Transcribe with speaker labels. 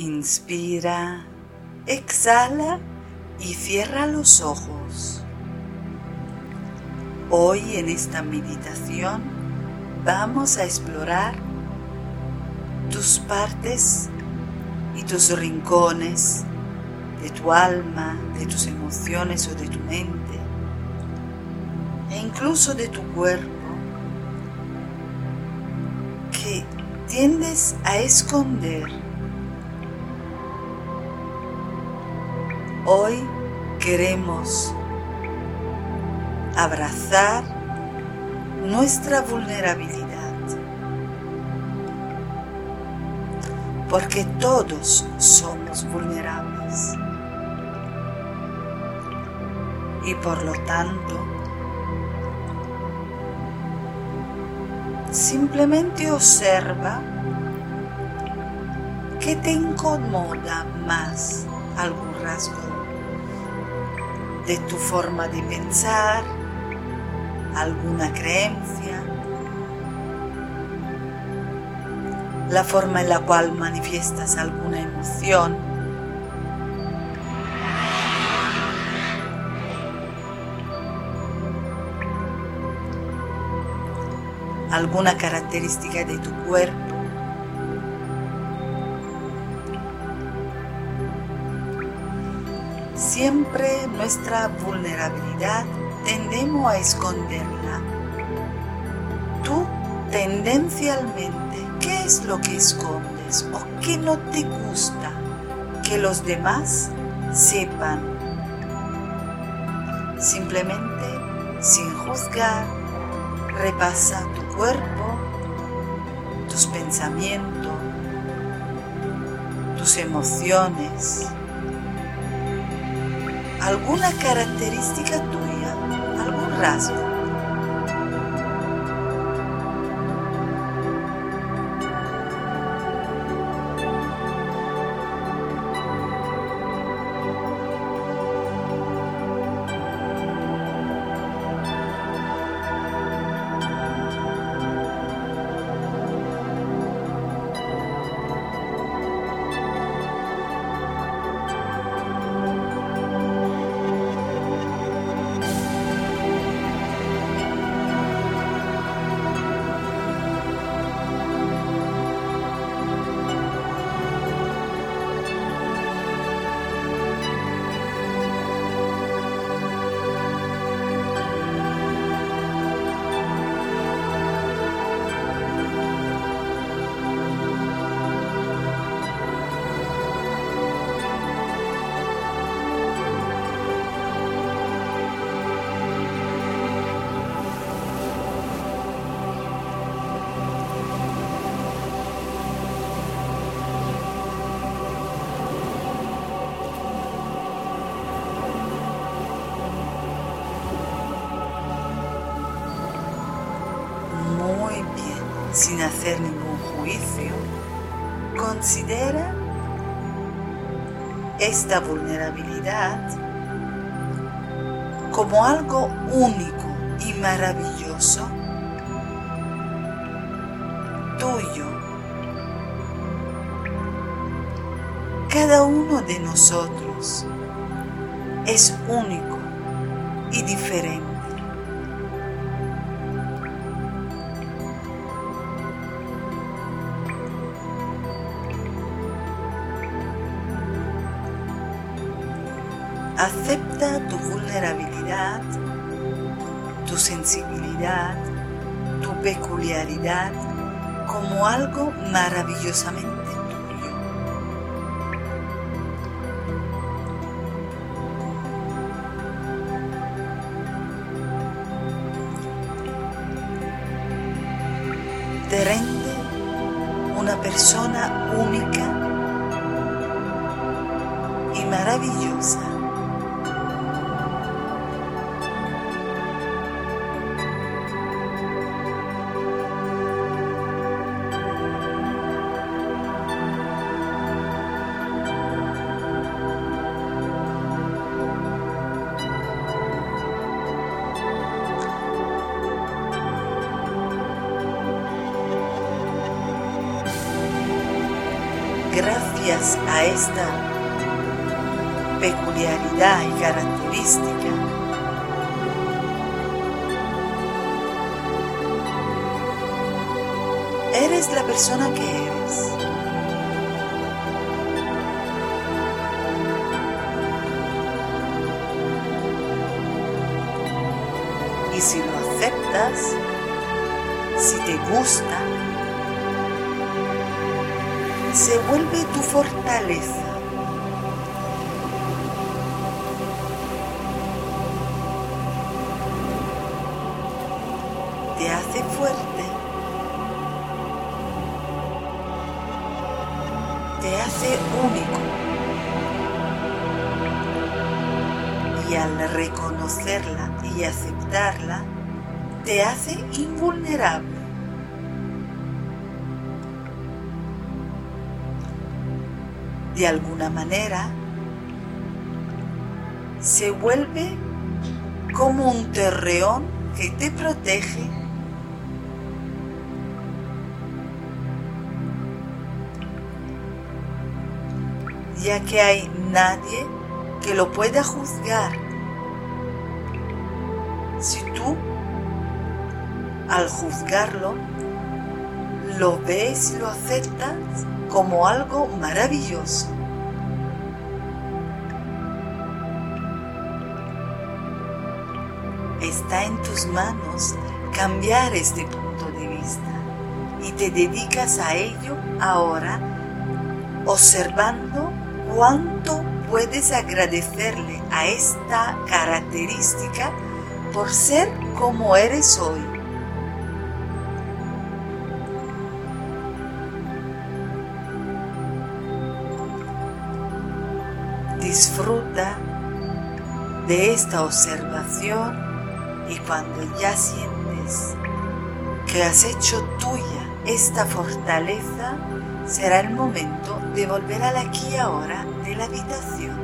Speaker 1: Inspira, exhala y cierra los ojos. Hoy en esta meditación vamos a explorar tus partes y tus rincones de tu alma, de tus emociones o de tu mente, e incluso de tu cuerpo, que tiendes a esconder Hoy queremos abrazar nuestra vulnerabilidad, porque todos somos vulnerables. Y por lo tanto simplemente observa qué te incomoda más algún rasgo de tu forma de pensar, alguna creencia, la forma en la cual manifiestas alguna emoción. alguna característica de tu cuerpo Siempre nuestra vulnerabilidad tendemos a esconderla. Tú tendencialmente, ¿qué es lo que escondes o qué no te gusta que los demás sepan? Simplemente, sin juzgar, repasa tu cuerpo, tus pensamientos, tus emociones alguna característica tuya, algún rasgo. Sin hacer ningún juicio, considera esta vulnerabilidad como algo único y maravilloso tuyo. Cada uno de nosotros es único y diferente. Acepta tu vulnerabilidad, tu sensibilidad, tu peculiaridad como algo maravillosamente tuyo. Te rende una persona única y maravillosa. A esta peculiaridad y característica, eres la persona que eres. Y si lo aceptas, si te gusta, se vuelve tu fortaleza. Te hace fuerte. Te hace único. Y al reconocerla y aceptarla, te hace invulnerable. De alguna manera, se vuelve como un terreón que te protege ya que hay nadie que lo pueda juzgar. Si tú, al juzgarlo, lo ves y lo aceptas como algo maravilloso. Está en tus manos cambiar este punto de vista y te dedicas a ello ahora observando cuánto puedes agradecerle a esta característica por ser como eres hoy. Disfruta de esta observación y cuando ya sientes que has hecho tuya esta fortaleza, será el momento de volver al aquí y ahora de la habitación.